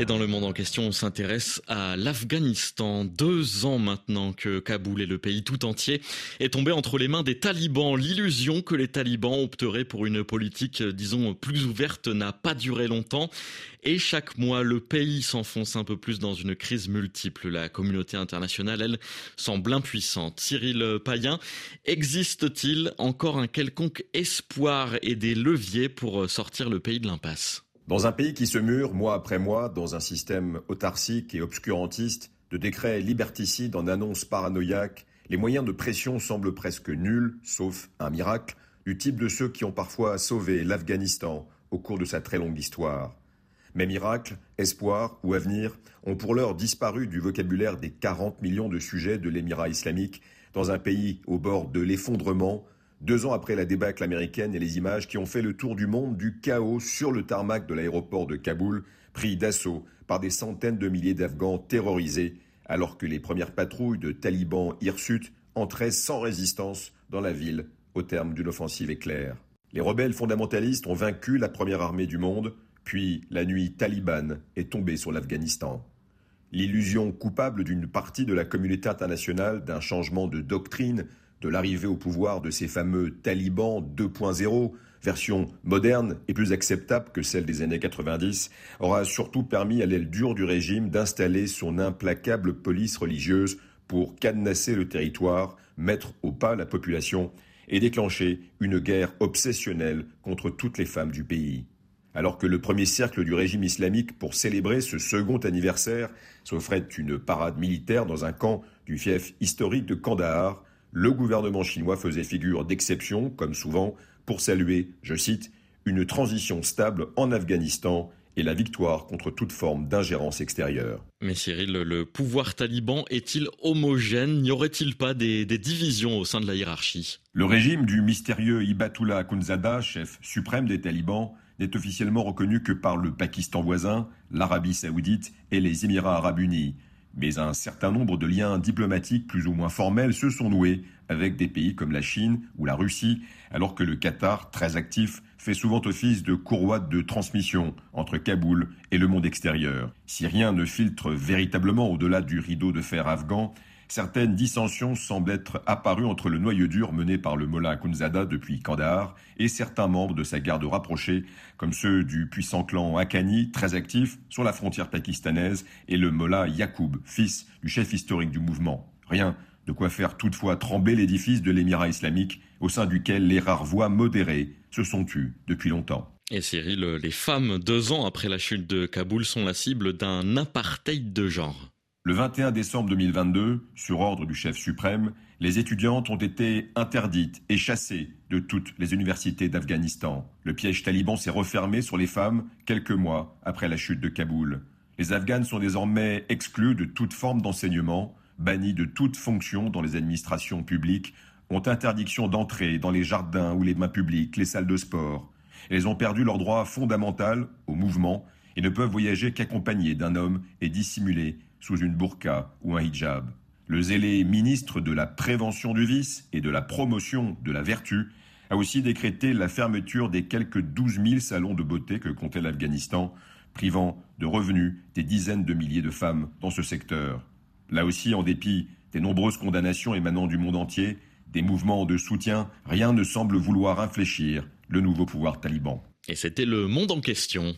Et dans le monde en question, on s'intéresse à l'Afghanistan. Deux ans maintenant que Kaboul et le pays tout entier est tombé entre les mains des talibans. L'illusion que les talibans opteraient pour une politique, disons, plus ouverte n'a pas duré longtemps. Et chaque mois, le pays s'enfonce un peu plus dans une crise multiple. La communauté internationale, elle, semble impuissante. Cyril Payen, existe-t-il encore un quelconque espoir et des leviers pour sortir le pays de l'impasse? Dans un pays qui se mure mois après mois dans un système autarcique et obscurantiste, de décrets liberticides en annonces paranoïaques, les moyens de pression semblent presque nuls, sauf un miracle, du type de ceux qui ont parfois sauvé l'Afghanistan au cours de sa très longue histoire. Mais miracle, espoir ou avenir ont pour l'heure disparu du vocabulaire des 40 millions de sujets de l'émirat islamique dans un pays au bord de l'effondrement, deux ans après la débâcle américaine et les images qui ont fait le tour du monde du chaos sur le tarmac de l'aéroport de Kaboul, pris d'assaut par des centaines de milliers d'Afghans terrorisés, alors que les premières patrouilles de talibans hirsutes entraient sans résistance dans la ville au terme d'une offensive éclair. Les rebelles fondamentalistes ont vaincu la première armée du monde, puis la nuit talibane est tombée sur l'Afghanistan. L'illusion coupable d'une partie de la communauté internationale d'un changement de doctrine de l'arrivée au pouvoir de ces fameux talibans 2.0, version moderne et plus acceptable que celle des années 90, aura surtout permis à l'aile dure du régime d'installer son implacable police religieuse pour cadenasser le territoire, mettre au pas la population et déclencher une guerre obsessionnelle contre toutes les femmes du pays. Alors que le premier cercle du régime islamique, pour célébrer ce second anniversaire, s'offrait une parade militaire dans un camp du fief historique de Kandahar, le gouvernement chinois faisait figure d'exception, comme souvent, pour saluer, je cite, une transition stable en Afghanistan et la victoire contre toute forme d'ingérence extérieure. Mais Cyril, le pouvoir taliban est-il homogène? N'y aurait-il pas des, divisions au sein de la hiérarchie? Le régime du mystérieux Ibatullah Akhundzada, chef suprême des talibans, n'est officiellement reconnu que par le Pakistan voisin, l'Arabie saoudite et les Émirats arabes unis. Mais un certain nombre de liens diplomatiques plus ou moins formels se sont noués avec des pays comme la Chine ou la Russie, alors que le Qatar, très actif, fait souvent office de courroie de transmission entre Kaboul et le monde extérieur. Si rien ne filtre véritablement au-delà du rideau de fer afghan, certaines dissensions semblent être apparues entre le noyau dur mené par le Mollah Akhundzada depuis Kandahar et certains membres de sa garde rapprochée, comme ceux du puissant clan Haqqani, très actif sur la frontière pakistanaise, et le Mollah Yacoub, fils du chef historique du mouvement. Rien de quoi faire toutefois trembler l'édifice de l'émirat islamique, au sein duquel les rares voix modérées se sont tues depuis longtemps. Et Cyril, les femmes, deux ans après la chute de Kaboul, sont la cible d'un apartheid de genre. Le 21 décembre 2022, sur ordre du chef suprême, les étudiantes ont été interdites et chassées de toutes les universités d'Afghanistan. Le piège taliban s'est refermé sur les femmes quelques mois après la chute de Kaboul. Les Afghanes sont désormais exclus de toute forme d'enseignement, bannis de toute fonction dans les administrations publiques, ont interdiction d'entrer dans les jardins ou les mains publiques, les salles de sport. Elles ont perdu leur droit fondamental au mouvement et ne peuvent voyager qu'accompagnées d'un homme et dissimulées sous une burqa ou un hijab. Le zélé ministre de la prévention du vice et de la promotion de la vertu a aussi décrété la fermeture des quelques 12 000 salons de beauté que comptait l'Afghanistan, privant de revenus des dizaines de milliers de femmes dans ce secteur. Là aussi, en dépit des nombreuses condamnations émanant du monde entier, des mouvements de soutien, rien ne semble vouloir infléchir le nouveau pouvoir taliban. Et c'était le monde en question.